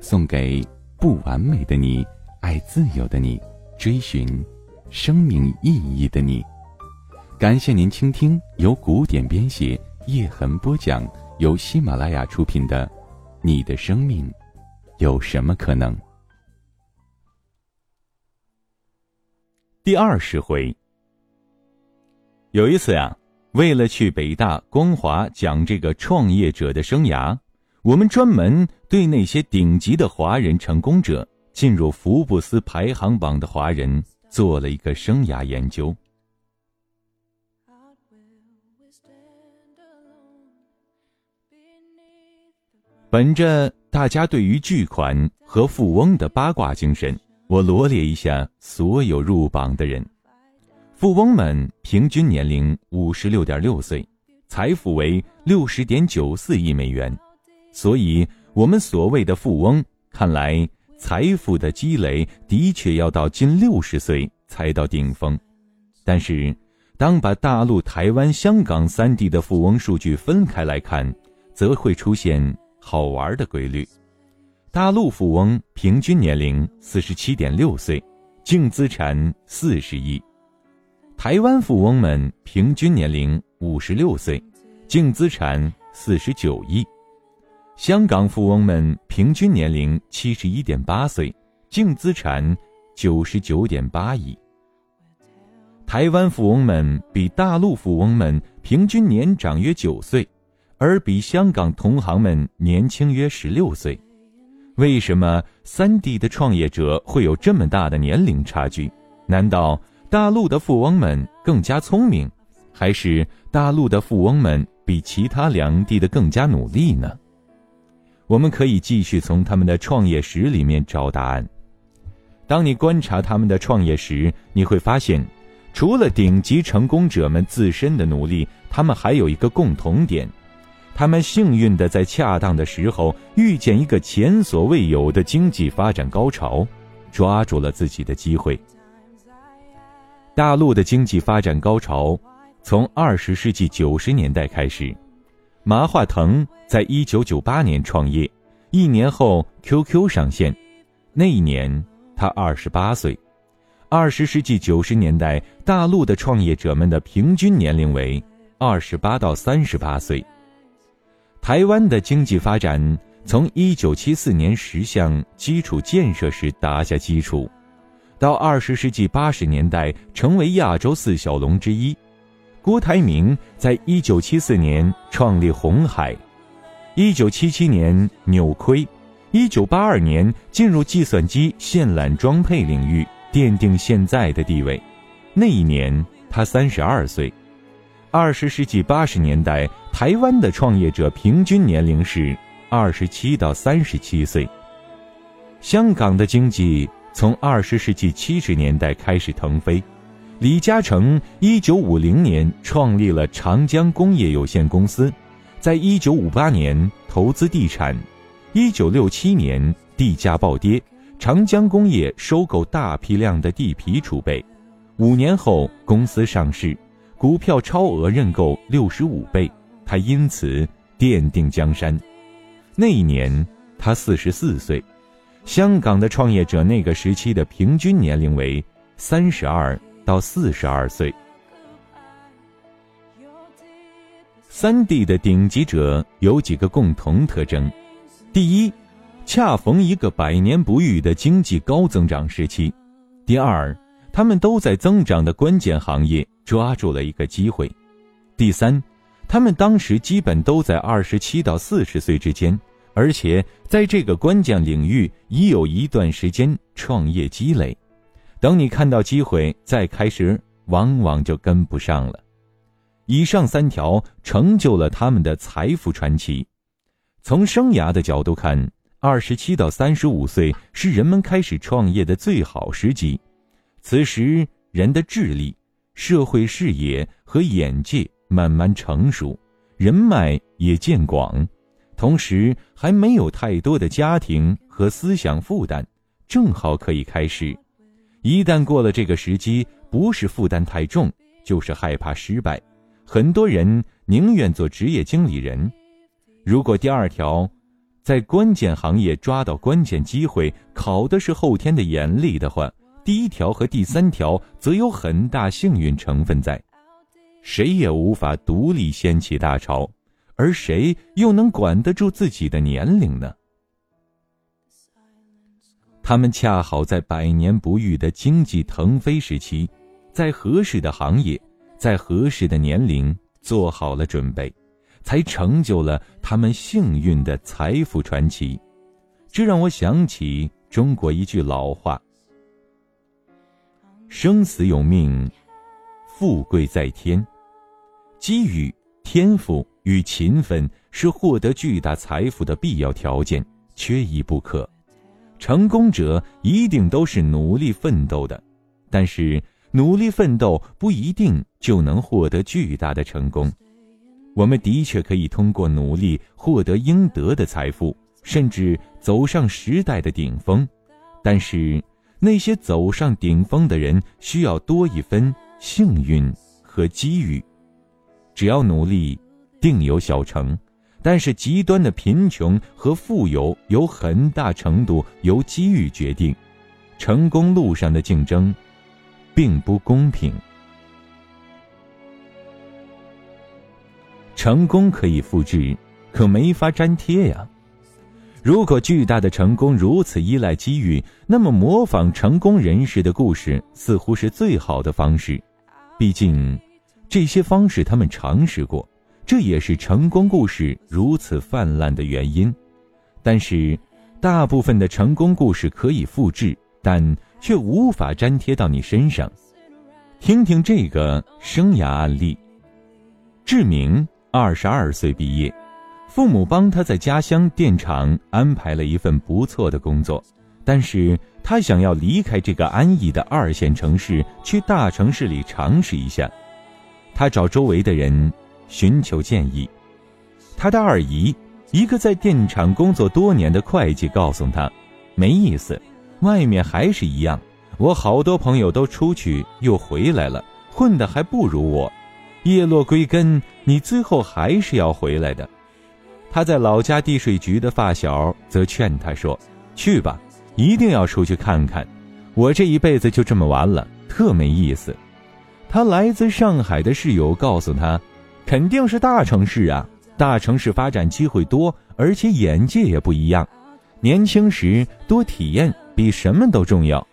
送给不完美的你，爱自由的你，追寻生命意义的你。感谢您倾听由古典编写、叶痕播讲、由喜马拉雅出品的《你的生命有什么可能》第二十回。有一次呀，为了去北大光华讲这个创业者的生涯，我们专门对那些顶级的华人成功者、进入福布斯排行榜的华人做了一个生涯研究。本着大家对于巨款和富翁的八卦精神，我罗列一下所有入榜的人。富翁们平均年龄五十六点六岁，财富为六十点九四亿美元。所以，我们所谓的富翁，看来财富的积累的确要到近六十岁才到顶峰。但是，当把大陆、台湾、香港三地的富翁数据分开来看，则会出现。好玩的规律，大陆富翁平均年龄四十七点六岁，净资产四十亿；台湾富翁们平均年龄五十六岁，净资产四十九亿；香港富翁们平均年龄七十一点八岁，净资产九十九点八亿。台湾富翁们比大陆富翁们平均年长约九岁。而比香港同行们年轻约十六岁，为什么三地的创业者会有这么大的年龄差距？难道大陆的富翁们更加聪明，还是大陆的富翁们比其他两地的更加努力呢？我们可以继续从他们的创业史里面找答案。当你观察他们的创业史，你会发现，除了顶级成功者们自身的努力，他们还有一个共同点。他们幸运的在恰当的时候遇见一个前所未有的经济发展高潮，抓住了自己的机会。大陆的经济发展高潮从二十世纪九十年代开始，马化腾在一九九八年创业，一年后 QQ 上线，那一年他二十八岁。二十世纪九十年代，大陆的创业者们的平均年龄为二十八到三十八岁。台湾的经济发展从一九七四年十项基础建设时打下基础，到二十世纪八十年代成为亚洲四小龙之一。郭台铭在一九七四年创立红海，一九七七年扭亏，一九八二年进入计算机线缆装配领域，奠定现在的地位。那一年他三十二岁。二十世纪八十年代，台湾的创业者平均年龄是二十七到三十七岁。香港的经济从二十世纪七十年代开始腾飞，李嘉诚一九五零年创立了长江工业有限公司，在一九五八年投资地产，一九六七年地价暴跌，长江工业收购大批量的地皮储备，五年后公司上市。股票超额认购六十五倍，他因此奠定江山。那一年他四十四岁，香港的创业者那个时期的平均年龄为三十二到四十二岁。三 D 的顶级者有几个共同特征：第一，恰逢一个百年不遇的经济高增长时期；第二，他们都在增长的关键行业。抓住了一个机会。第三，他们当时基本都在二十七到四十岁之间，而且在这个关键领域已有一段时间创业积累。等你看到机会再开始，往往就跟不上了。以上三条成就了他们的财富传奇。从生涯的角度看，二十七到三十五岁是人们开始创业的最好时机，此时人的智力、社会视野和眼界慢慢成熟，人脉也渐广，同时还没有太多的家庭和思想负担，正好可以开始。一旦过了这个时机，不是负担太重，就是害怕失败，很多人宁愿做职业经理人。如果第二条。在关键行业抓到关键机会，考的是后天的眼力的话，第一条和第三条则有很大幸运成分在。谁也无法独立掀起大潮，而谁又能管得住自己的年龄呢？他们恰好在百年不遇的经济腾飞时期，在合适的行业，在合适的年龄做好了准备。才成就了他们幸运的财富传奇，这让我想起中国一句老话：“生死有命，富贵在天。”机遇、天赋与勤奋是获得巨大财富的必要条件，缺一不可。成功者一定都是努力奋斗的，但是努力奋斗不一定就能获得巨大的成功。我们的确可以通过努力获得应得的财富，甚至走上时代的顶峰。但是，那些走上顶峰的人需要多一分幸运和机遇。只要努力，定有小成。但是，极端的贫穷和富有有很大程度由机遇决定。成功路上的竞争，并不公平。成功可以复制，可没法粘贴呀。如果巨大的成功如此依赖机遇，那么模仿成功人士的故事似乎是最好的方式。毕竟，这些方式他们尝试过，这也是成功故事如此泛滥的原因。但是，大部分的成功故事可以复制，但却无法粘贴到你身上。听听这个生涯案例：志明。二十二岁毕业，父母帮他在家乡电厂安排了一份不错的工作，但是他想要离开这个安逸的二线城市，去大城市里尝试一下。他找周围的人寻求建议，他的二姨，一个在电厂工作多年的会计，告诉他：“没意思，外面还是一样，我好多朋友都出去又回来了，混的还不如我。”叶落归根，你最后还是要回来的。他在老家地税局的发小则劝他说：“去吧，一定要出去看看。我这一辈子就这么完了，特没意思。”他来自上海的室友告诉他：“肯定是大城市啊，大城市发展机会多，而且眼界也不一样。年轻时多体验比什么都重要。”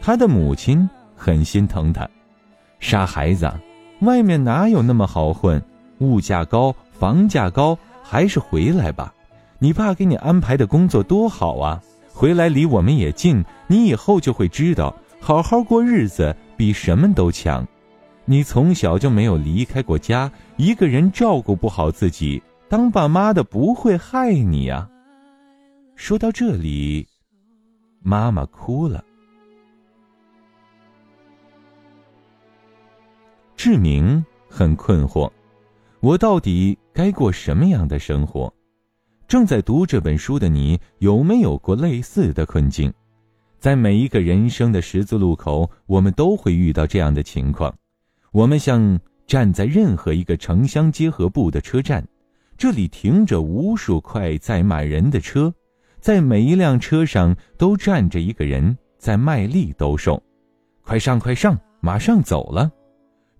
他的母亲很心疼他，傻孩子。外面哪有那么好混？物价高，房价高，还是回来吧。你爸给你安排的工作多好啊！回来离我们也近，你以后就会知道，好好过日子比什么都强。你从小就没有离开过家，一个人照顾不好自己，当爸妈的不会害你呀。说到这里，妈妈哭了。志明很困惑，我到底该过什么样的生活？正在读这本书的你，有没有过类似的困境？在每一个人生的十字路口，我们都会遇到这样的情况。我们像站在任何一个城乡结合部的车站，这里停着无数块载满人的车，在每一辆车上都站着一个人在卖力兜售：“快上，快上，马上走了。”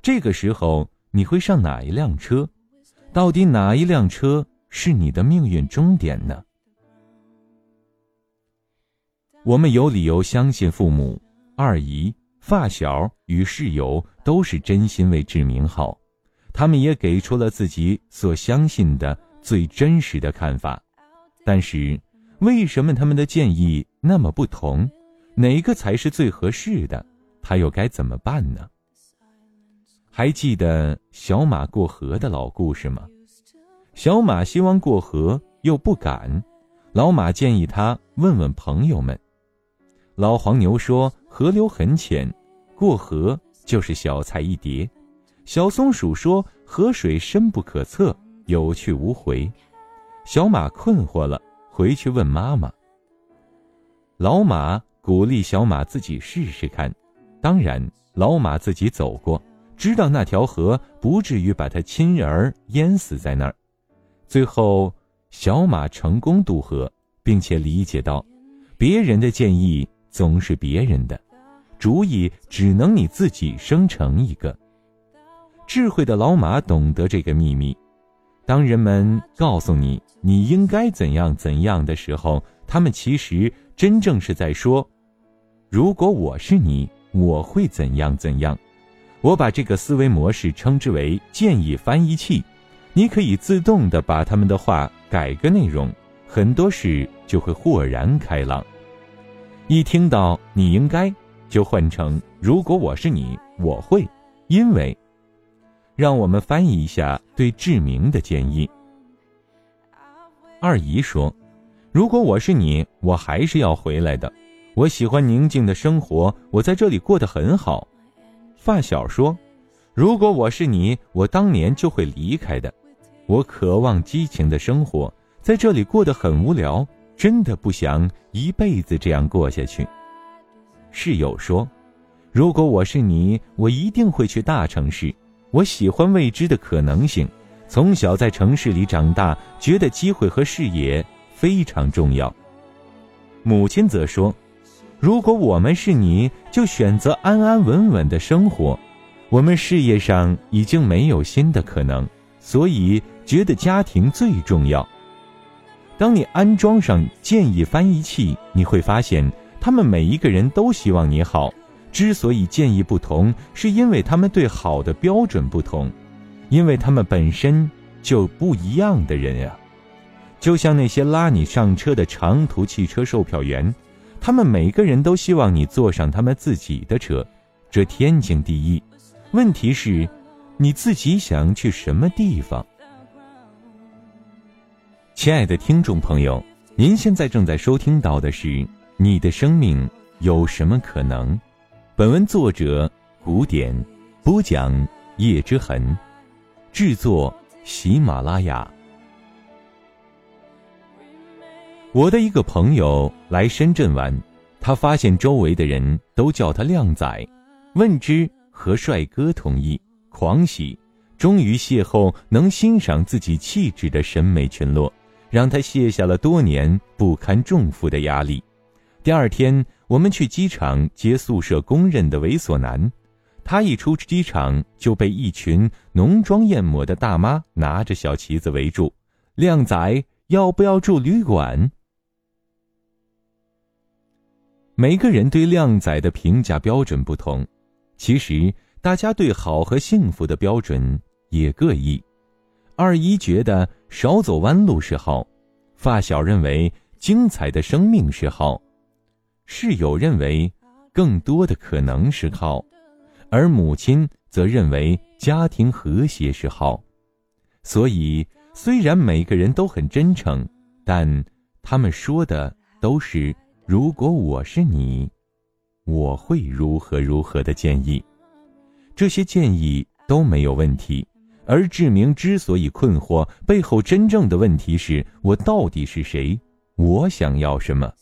这个时候你会上哪一辆车？到底哪一辆车是你的命运终点呢？我们有理由相信父母、二姨、发小与室友都是真心为志明好，他们也给出了自己所相信的最真实的看法。但是，为什么他们的建议那么不同？哪个才是最合适的？他又该怎么办呢？还记得小马过河的老故事吗？小马希望过河，又不敢。老马建议他问问朋友们。老黄牛说：“河流很浅，过河就是小菜一碟。”小松鼠说：“河水深不可测，有去无回。”小马困惑了，回去问妈妈。老马鼓励小马自己试试看，当然，老马自己走过，知道那条河不至于把他亲儿淹死在那儿。最后，小马成功渡河，并且理解到，别人的建议总是别人的，主意只能你自己生成一个。智慧的老马懂得这个秘密。当人们告诉你你应该怎样怎样的时候，他们其实真正是在说：“如果我是你，我会怎样怎样。”我把这个思维模式称之为建议翻译器。你可以自动的把他们的话改个内容，很多事就会豁然开朗。一听到“你应该”，就换成“如果我是你，我会”，因为。让我们翻译一下对志明的建议。二姨说：“如果我是你，我还是要回来的。我喜欢宁静的生活，我在这里过得很好。”发小说：“如果我是你，我当年就会离开的。我渴望激情的生活，在这里过得很无聊，真的不想一辈子这样过下去。”室友说：“如果我是你，我一定会去大城市。”我喜欢未知的可能性，从小在城市里长大，觉得机会和视野非常重要。母亲则说：“如果我们是你，就选择安安稳稳的生活。我们事业上已经没有新的可能，所以觉得家庭最重要。”当你安装上建议翻译器，你会发现，他们每一个人都希望你好。之所以建议不同，是因为他们对好的标准不同，因为他们本身就不一样的人呀。就像那些拉你上车的长途汽车售票员，他们每个人都希望你坐上他们自己的车，这天经地义。问题是，你自己想去什么地方？亲爱的听众朋友，您现在正在收听到的是《你的生命有什么可能》。本文作者古典播讲叶之痕，制作喜马拉雅。我的一个朋友来深圳玩，他发现周围的人都叫他靓仔，问之和帅哥同意，狂喜，终于邂逅能欣赏自己气质的审美群落，让他卸下了多年不堪重负的压力。第二天。我们去机场接宿舍公认的猥琐男，他一出机场就被一群浓妆艳抹的大妈拿着小旗子围住。靓仔要不要住旅馆？每个人对靓仔的评价标准不同，其实大家对好和幸福的标准也各异。二一觉得少走弯路是好，发小认为精彩的生命是好。室友认为，更多的可能是好，而母亲则认为家庭和谐是好。所以，虽然每个人都很真诚，但他们说的都是“如果我是你，我会如何如何”的建议。这些建议都没有问题，而志明之所以困惑，背后真正的问题是我到底是谁？我想要什么？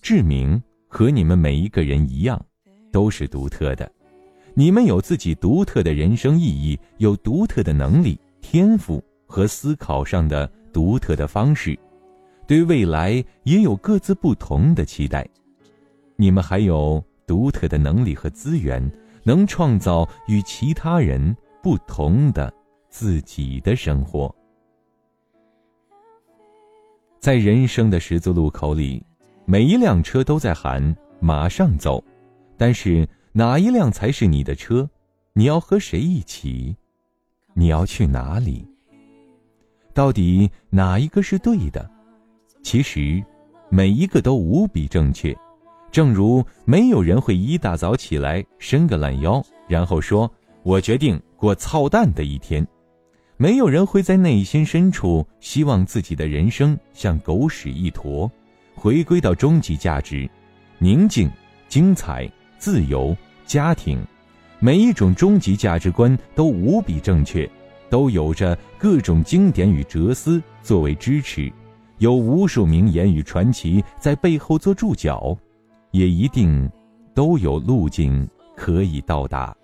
志明和你们每一个人一样，都是独特的。你们有自己独特的人生意义，有独特的能力、天赋和思考上的独特的方式，对未来也有各自不同的期待。你们还有独特的能力和资源，能创造与其他人不同的自己的生活。在人生的十字路口里。每一辆车都在喊“马上走”，但是哪一辆才是你的车？你要和谁一起？你要去哪里？到底哪一个是对的？其实，每一个都无比正确。正如没有人会一大早起来伸个懒腰，然后说：“我决定过操蛋的一天。”没有人会在内心深处希望自己的人生像狗屎一坨，回归到终极价值：宁静、精彩、自由、家庭。每一种终极价值观都无比正确，都有着各种经典与哲思作为支持，有无数名言与传奇在背后做注脚，也一定都有路径可以到达。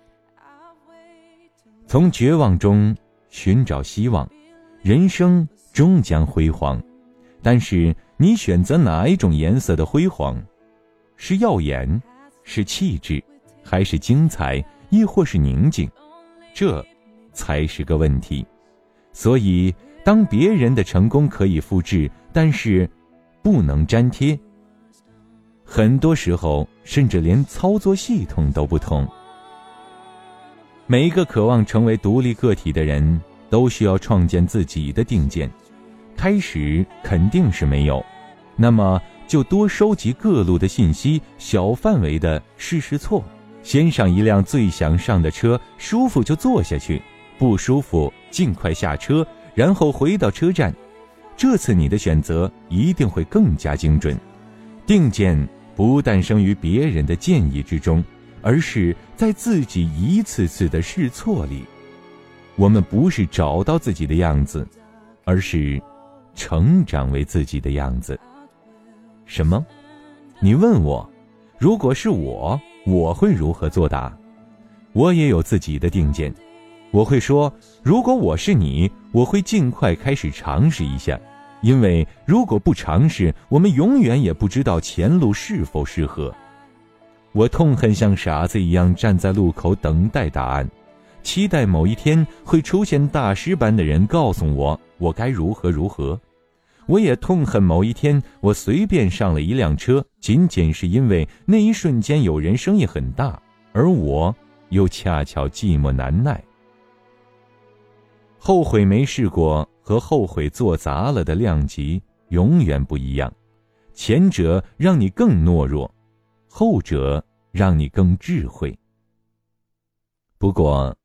从绝望中。寻找希望，人生终将辉煌，但是你选择哪一种颜色的辉煌？是耀眼，是气质，还是精彩，亦或是宁静？这，才是个问题。所以，当别人的成功可以复制，但是不能粘贴，很多时候甚至连操作系统都不同。每一个渴望成为独立个体的人，都需要创建自己的定见。开始肯定是没有，那么就多收集各路的信息，小范围的试试错。先上一辆最想上的车，舒服就坐下去，不舒服尽快下车，然后回到车站。这次你的选择一定会更加精准。定见不诞生于别人的建议之中。而是在自己一次次的试错里，我们不是找到自己的样子，而是成长为自己的样子。什么？你问我，如果是我，我会如何作答？我也有自己的定见，我会说，如果我是你，我会尽快开始尝试一下，因为如果不尝试，我们永远也不知道前路是否适合。我痛恨像傻子一样站在路口等待答案，期待某一天会出现大师般的人告诉我我该如何如何。我也痛恨某一天我随便上了一辆车，仅仅是因为那一瞬间有人声音很大，而我又恰巧寂寞难耐。后悔没试过和后悔做砸了的量级永远不一样，前者让你更懦弱。后者让你更智慧。不过，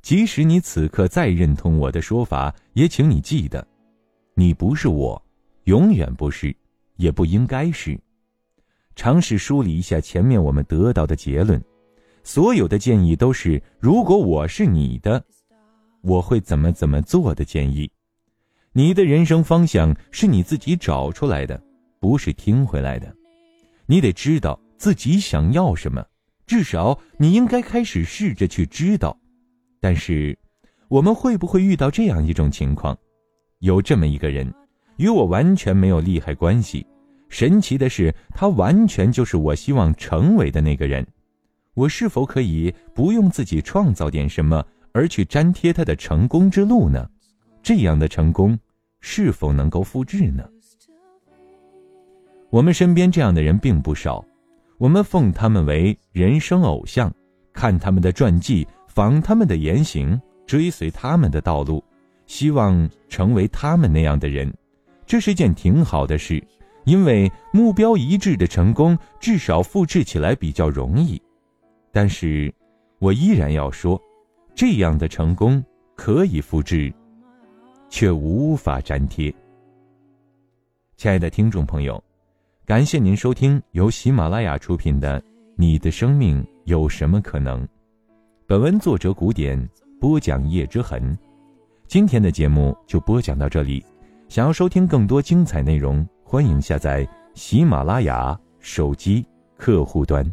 即使你此刻再认同我的说法，也请你记得，你不是我，永远不是，也不应该是。尝试梳理一下前面我们得到的结论，所有的建议都是如果我是你的，我会怎么怎么做的建议。你的人生方向是你自己找出来的，不是听回来的。你得知道。自己想要什么，至少你应该开始试着去知道。但是，我们会不会遇到这样一种情况：有这么一个人，与我完全没有利害关系。神奇的是，他完全就是我希望成为的那个人。我是否可以不用自己创造点什么，而去粘贴他的成功之路呢？这样的成功，是否能够复制呢？我们身边这样的人并不少。我们奉他们为人生偶像，看他们的传记，仿他们的言行，追随他们的道路，希望成为他们那样的人。这是件挺好的事，因为目标一致的成功，至少复制起来比较容易。但是，我依然要说，这样的成功可以复制，却无法粘贴。亲爱的听众朋友。感谢您收听由喜马拉雅出品的《你的生命有什么可能》，本文作者古典播讲叶之痕。今天的节目就播讲到这里，想要收听更多精彩内容，欢迎下载喜马拉雅手机客户端。